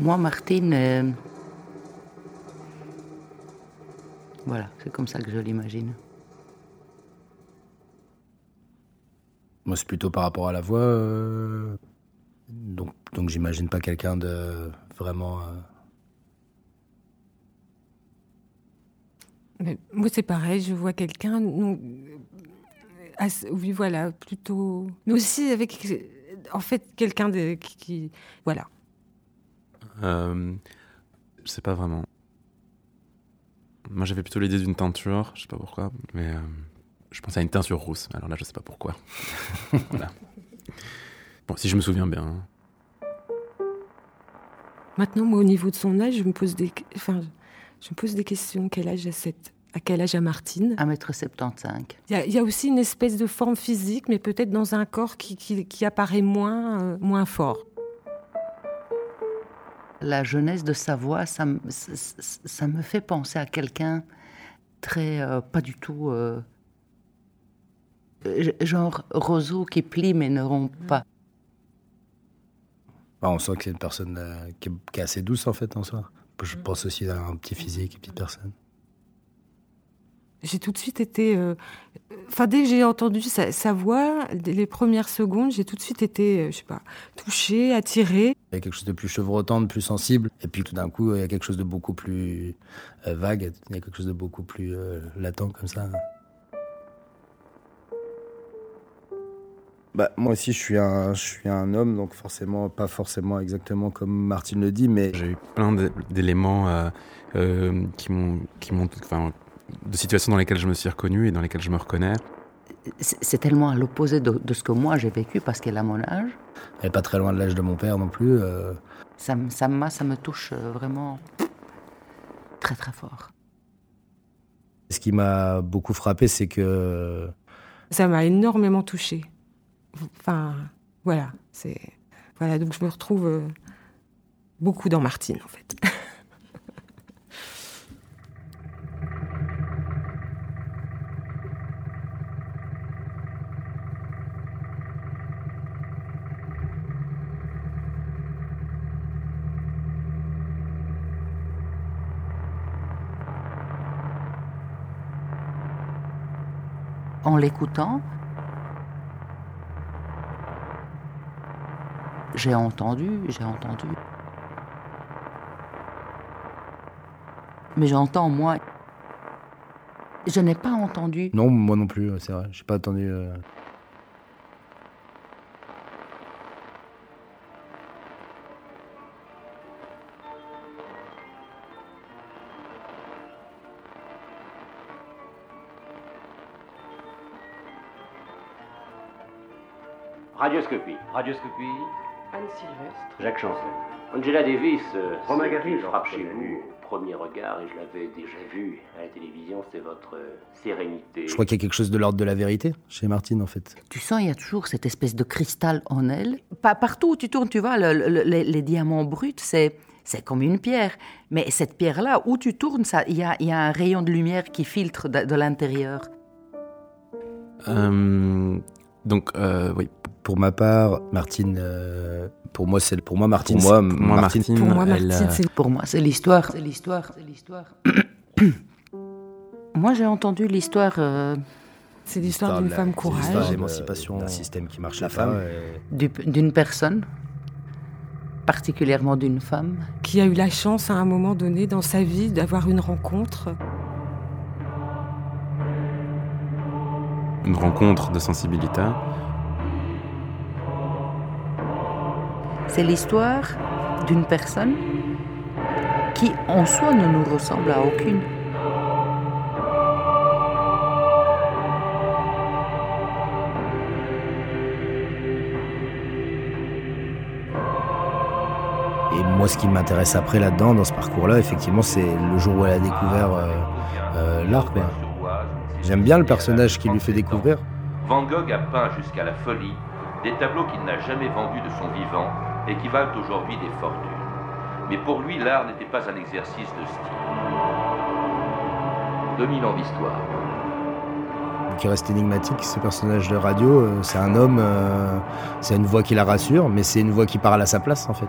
Moi, Martine, euh, voilà, c'est comme ça que je l'imagine. Moi, c'est plutôt par rapport à la voix. euh, donc, donc j'imagine pas quelqu'un de vraiment. euh, Mais moi, c'est pareil, je vois quelqu'un, oui, voilà, plutôt. Mais aussi avec, en fait, quelqu'un de, qui, qui- Voilà. Euh, je sais pas vraiment. Moi, j'avais plutôt l'idée d'une teinture, je sais pas pourquoi, mais euh, je pensais à une teinture rousse. Alors là, je sais pas pourquoi. voilà. Bon, si je me souviens bien. Maintenant, moi, au niveau de son âge, je me pose des, enfin, je me pose des questions. Quel âge a cette, à quel âge a Martine? 1m75. Il y, a, il y a aussi une espèce de forme physique, mais peut-être dans un corps qui, qui, qui apparaît moins, euh, moins fort. La jeunesse de sa voix, ça, me- ça- ça- ça me fait penser à quelqu'un très. euh, pas du tout. euh, euh, genre roseau qui plie mais ne rompt pas. bah, on sent que c'est une personne euh, qui, est, qui est assez douce en fait en soi. Je pense aussi à un petit physique, une petite personne. J'ai tout de suite été. euh, Enfin, dès que j'ai entendu sa, sa voix, les premières secondes, j'ai tout de suite été, euh, je sais pas, touchée, attirée. Il y a quelque chose de plus chevrotant, de plus sensible. Et puis tout d'un coup, il y a quelque chose de beaucoup plus euh, vague. Il y a quelque chose de beaucoup plus euh, latent comme ça. Bah, moi aussi, je suis, un, je suis un homme, donc forcément, pas forcément exactement comme Martine le dit, mais J'ai eu plein d'é- d'éléments euh, euh, qui m'ont, qui m'ont, enfin, de situations dans lesquelles je me suis reconnu et dans lesquelles je me reconnais. C'est tellement à l'opposé de, de ce que moi j'ai vécu parce qu'elle a mon âge. elle n'est pas très loin de l'âge de mon père non plus. euh. Ça, me- ça, ça me touche euh, vraiment très très fort. Ce qui m'a beaucoup frappé, c'est que Ça m'a énormément touchée. Enfin, voilà, c'est. Voilà, donc je me retrouve euh, beaucoup dans Martine, en fait. En l'écoutant, j'ai entendu, j'ai entendu. Mais j'entends, moi. Je n'ai pas entendu. non, moi non plus, c'est vrai. J'ai pas attendu. euh. Radioscopie. Radioscopie. Anne Sylvestre. Jacques Chancel. Angela Davis, euh, Romain Gary, frappe chez vous premier regard, et je l'avais déjà vu à la télévision, c'est votre euh, sérénité. Je crois qu'il y a quelque chose de l'ordre de la vérité chez Martine, en fait. Tu sens, il y a toujours cette espèce de cristal en elle. Pa- partout où tu tournes, tu vois, le- le- les, les diamants bruts, c'est, c'est comme une pierre. Mais cette pierre-là, où tu tournes, ça, il y a, il y a un rayon de lumière qui filtre de, de l'intérieur. Euh, donc, euh, oui. Pour ma part, Martine, euh, pour moi, c'est pour moi Martine. Pour moi, moi, Martine, Martine, Pour moi, elle, Martine, euh, c'est Pour moi, c'est l'histoire. C'est l'histoire. C'est l'histoire. moi, j'ai entendu l'histoire euh, c'est l'histoire d'une femme c'est courage. l'émancipation d'un système qui marche la femme. du- d'une personne, particulièrement d'une femme. qui a eu la chance à un moment donné dans sa vie d'avoir une rencontre. une rencontre de sensibilité. C'est l'histoire d'une personne qui, en soi, ne nous ressemble à aucune. Et moi, ce qui m'intéresse après là-dedans, dans ce parcours-là, effectivement, c'est le jour où elle a découvert euh, euh, l'art. J'aime bien le personnage qui lui fait découvrir. Van Gogh a peint jusqu'à la folie des tableaux qu'il n'a jamais vendus de son vivant et qui valent aujourd'hui des fortunes. Mais pour lui, l'art n'était pas un exercice de style. 2000 ans d'histoire. qui reste énigmatique, ce personnage de radio. euh, c'est un homme, euh, c'est une voix qui la rassure, mais c'est une voix qui parle à sa place, en fait.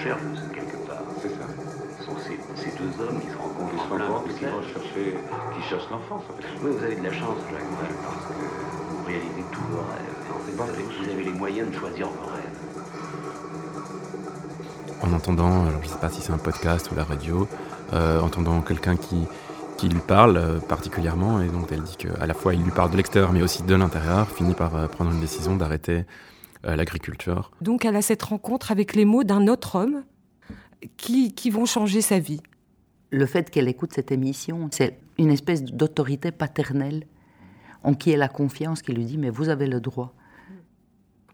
Recherche quelque part. C'est ça. Ce sont ces, ces deux hommes qui se rencontrent en plein qui vont chercher, qui cherchent l'enfance, en fait. Oui, vous avez de la chance, Jacques Val, parce que vous réalisez tous vos rêves. En fait, vous avez, vous avez les moyens de choisir vos rêves. En entendant, alors je sais pas si c'est un podcast ou la radio, euh, entendant quelqu'un qui, qui lui parle euh, particulièrement, et donc elle dit qu'à la fois il lui parle de l'extérieur mais aussi de l'intérieur, finit par euh, prendre une décision d'arrêter euh, l'agriculture. Donc elle a cette rencontre avec les mots d'un autre homme qui, qui vont changer sa vie. Le fait qu'elle écoute cette émission, c'est une espèce d'autorité paternelle en qui elle a confiance, qui lui dit Mais vous avez le droit.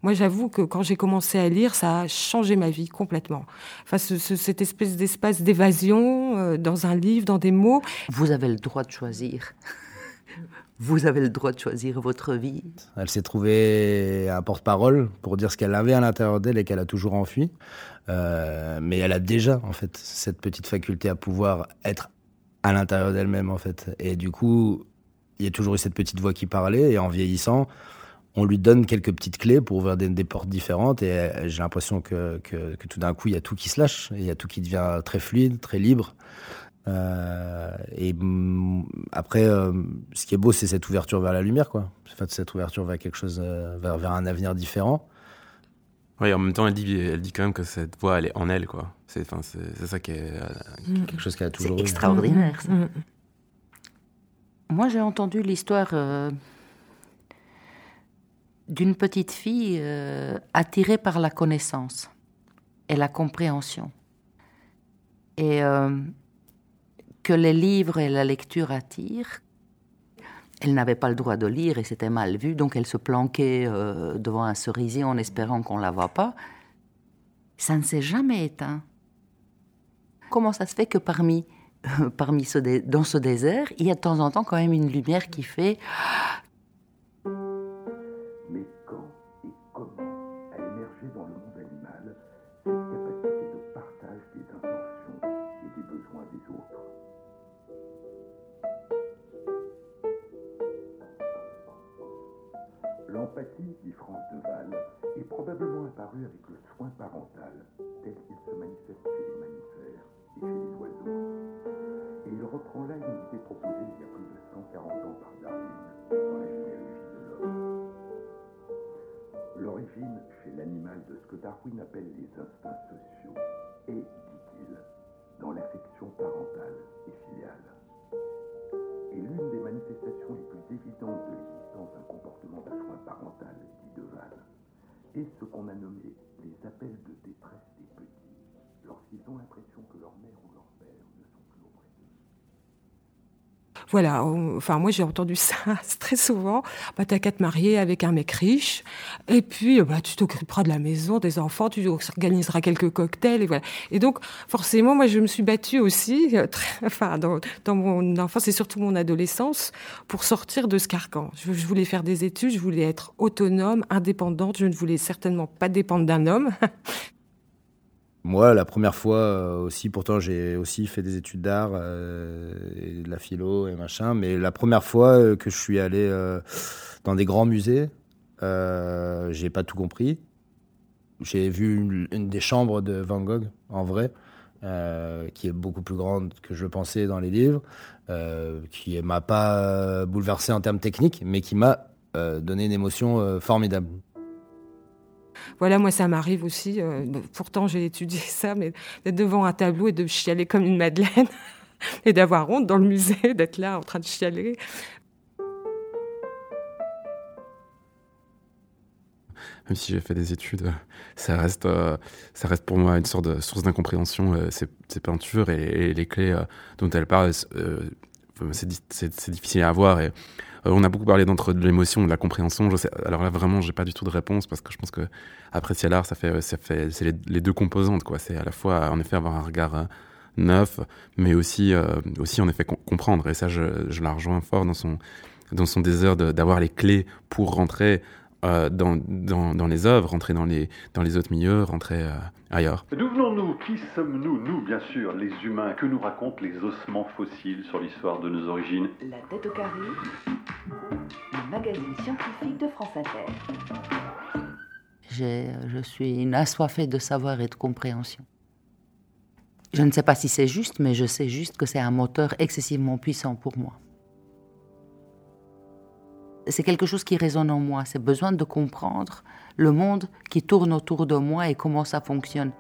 Moi, j'avoue que quand j'ai commencé à lire, ça a changé ma vie complètement. Enfin, ce- ce- cette espèce d'espace d'évasion euh, dans un livre, dans des mots. Vous avez le droit de choisir. Vous avez le droit de choisir votre vie. Elle s'est trouvée un porte-parole pour dire ce qu'elle avait à l'intérieur d'elle et qu'elle a toujours enfui. Euh, mais elle a déjà, en fait, cette petite faculté à pouvoir être à l'intérieur d'elle-même, en fait. Et du coup, il y a toujours eu cette petite voix qui parlait. Et en vieillissant, on lui donne quelques petites clés pour ouvrir des, portes différentes. Et euh, j'ai l'impression que, que, tout d'un coup, il y a tout qui se lâche. Il y a tout qui devient très fluide, très libre. Euh, et mm, après, euh, ce qui est beau, c'est cette ouverture vers la lumière, quoi. Cette ouverture vers quelque chose, euh, vers, vers un avenir différent. Oui, en même temps, elle dit, elle dit quand même que cette voix, elle est en elle, quoi. C'est, enfin, c'est, c'est ça qui est. euh, Quelque chose qu'elle a C'est toujours eu. extraordinaire. ça. Mm. Moi, j'ai entendu l'histoire euh, d'une petite fille euh, attirée par la connaissance et la compréhension. Et euh, que les livres et la lecture attirent. Elle n'avait pas le droit de lire et c'était mal vu, donc elle se planquait euh, devant un cerisier en espérant qu'on ne la voit pas. Ça ne s'est jamais éteint. Comment ça se fait que parmi, dans ce désert, il y a de temps en temps quand même une lumière qui fait L'empathie, dit France Deval, est probablement apparue avec le soin parental, tel qu'il se manifeste chez les mammifères et chez les oiseaux. Et il reprend là une idée proposée il y a plus de 140 ans par Darwin dans la généalogie de l'homme. L'origine chez l'animal de ce que Darwin appelle les instincts sociaux est, dit-il, dans l'affection parentale et filiale. Voilà, enfin moi j'ai entendu ça très souvent. Bah, t'as qu'à te marier avec un mec riche, et puis bah, tu t'occuperas de la maison, des enfants, tu organiseras quelques cocktails, et voilà. Et donc forcément, moi je me suis battue aussi, euh, enfin dans, mon enfance et surtout mon adolescence, pour sortir de ce carcan. Je voulais faire des études, je voulais être autonome, indépendante, je ne voulais certainement pas dépendre d'un homme. Moi, la première fois euh, aussi, pourtant j'ai aussi fait des études d'art, euh, et de la philo et machin, mais la première fois euh, que je suis allé dans des grands musées, j'ai pas tout compris. J'ai vu une, des chambres de Van Gogh en vrai, qui est beaucoup plus grande que je le pensais dans les livres, euh, qui m'a pas bouleversé en termes techniques, mais qui m'a donné une émotion formidable. Voilà, moi, ça m'arrive aussi. euh, pourtant, j'ai étudié ça, mais d'être devant un tableau et de chialer comme une madeleine et d'avoir honte dans le musée, d'être là en train de chialer. Même si j'ai fait des études, euh, ça reste, euh, ça reste pour moi une sorte de source d'incompréhension. ces, peintures et, les clés dont elle parle, euh, c'est di- c'est- c'est difficile à avoir. Et, euh, on a beaucoup parlé d'entre de l'émotion, de la compréhension. Alors là, vraiment, j'ai pas du tout de réponse parce que je pense que apprécier l'art, ça fait, ça fait, c'est les, deux composantes, quoi. C'est à la fois, en effet, avoir un regard euh, neuf, mais aussi, euh, aussi en effet, com- comprendre. Et ça, je, je la rejoins fort dans son, dans son désir d'avoir les clés pour rentrer euh, dans, dans, dans les œuvres, rentrer dans les, dans les autres milieux, rentrer euh, ailleurs. D'où venons-nous? Qui sommes-nous? Nous, bien sûr, les humains. Que nous racontent les ossements fossiles sur l'histoire de nos origines? La tête au carré, le magazine scientifique de France Inter. je suis une assoiffée de savoir et de compréhension. Je ne sais pas si c'est juste, mais je sais juste que c'est un moteur excessivement puissant pour moi. C'est quelque chose qui résonne en moi, c'est besoin de comprendre le monde qui tourne autour de moi et comment ça fonctionne.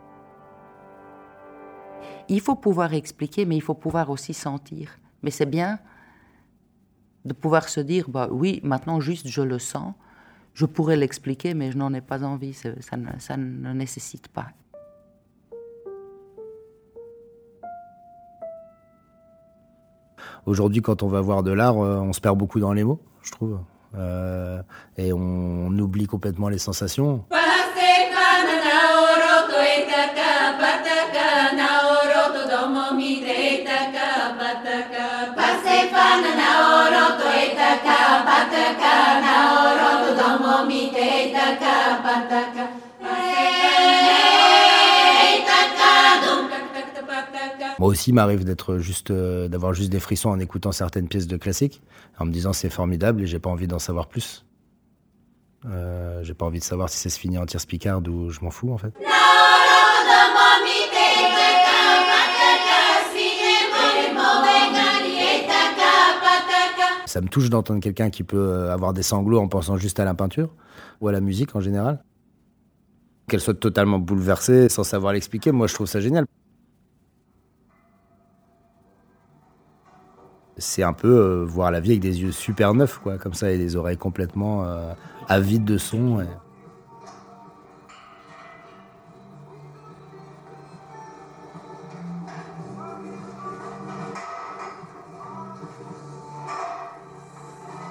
Il faut pouvoir expliquer, mais il faut pouvoir aussi sentir. Mais c'est bien de pouvoir se dire, bah oui, maintenant juste je le sens, je pourrais l'expliquer, mais je n'en ai pas envie, ça ça ne nécessite pas. Aujourd'hui, quand on va voir de l'art, euh, on se perd beaucoup dans les mots, je trouve. Euh, et on, on oublie complètement les sensations. Moi aussi, m'arrive d'être juste, euh, d'avoir juste des frissons en écoutant certaines pièces de classique, en me disant c'est formidable et j'ai pas envie d'en savoir plus. Euh, j'ai pas envie de savoir si ça se finit en tir spicard ou je m'en fous en fait. Ça me touche d'entendre quelqu'un qui peut euh, avoir des sanglots en pensant juste à la peinture ou à la musique en général. Qu'elle soit totalement bouleversée sans savoir l'expliquer, moi je trouve ça génial. C'est un peu euh, voir la vie avec des yeux super neufs, quoi, comme ça, et des oreilles complètement euh, avides de son.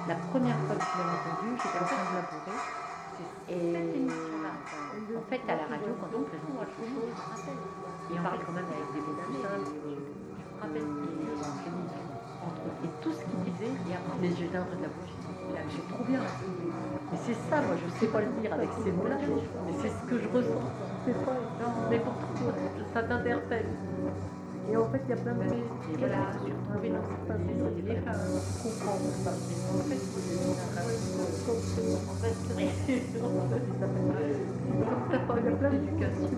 La première fois que je l'ai entendu, j'étais en train de labourer. Et en fait, à la radio, quand on présente quelque chose, il parle quand même avec des mots et tout ce qu'il disait, mais j'étais en train de la bouche. J'ai trop bien. Mais c'est ça, moi, je sais pas le dire avec ces mots-là, mais c'est ce que je ressens. C'est pas, mais pourquoi ça t'interpelle. Et en fait, il y a plein de choses. Et voilà, surtout, mais non, c'est pas ça. Il est pas comprendre ça. En fait, en fait, il y a plein d'éducation.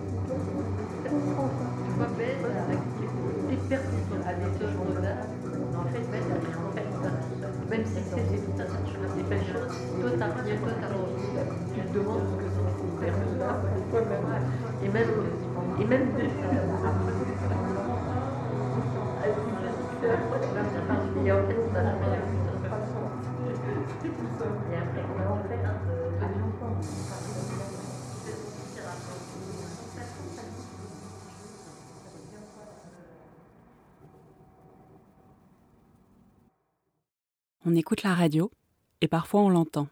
On écoute la radio et parfois on l'entend.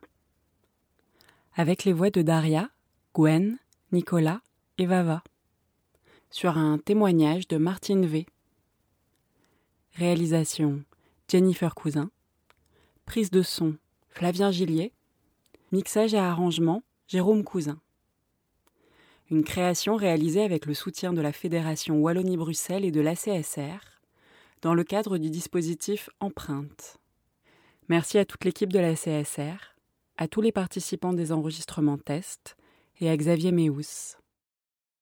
Avec les voix de Daria, Gwen, Nicolas et Vava. Sur un témoignage de Martine V. Réalisation Jennifer Cousin. Prise de son Flavien Gillier. Mixage et arrangement Jérôme Cousin. Une création réalisée avec le soutien de la Fédération Wallonie-Bruxelles et de l'ACSR dans le cadre du dispositif Empreinte. Merci à toute l'équipe de la CSR, à tous les participants des enregistrements tests et à Xavier Méhous.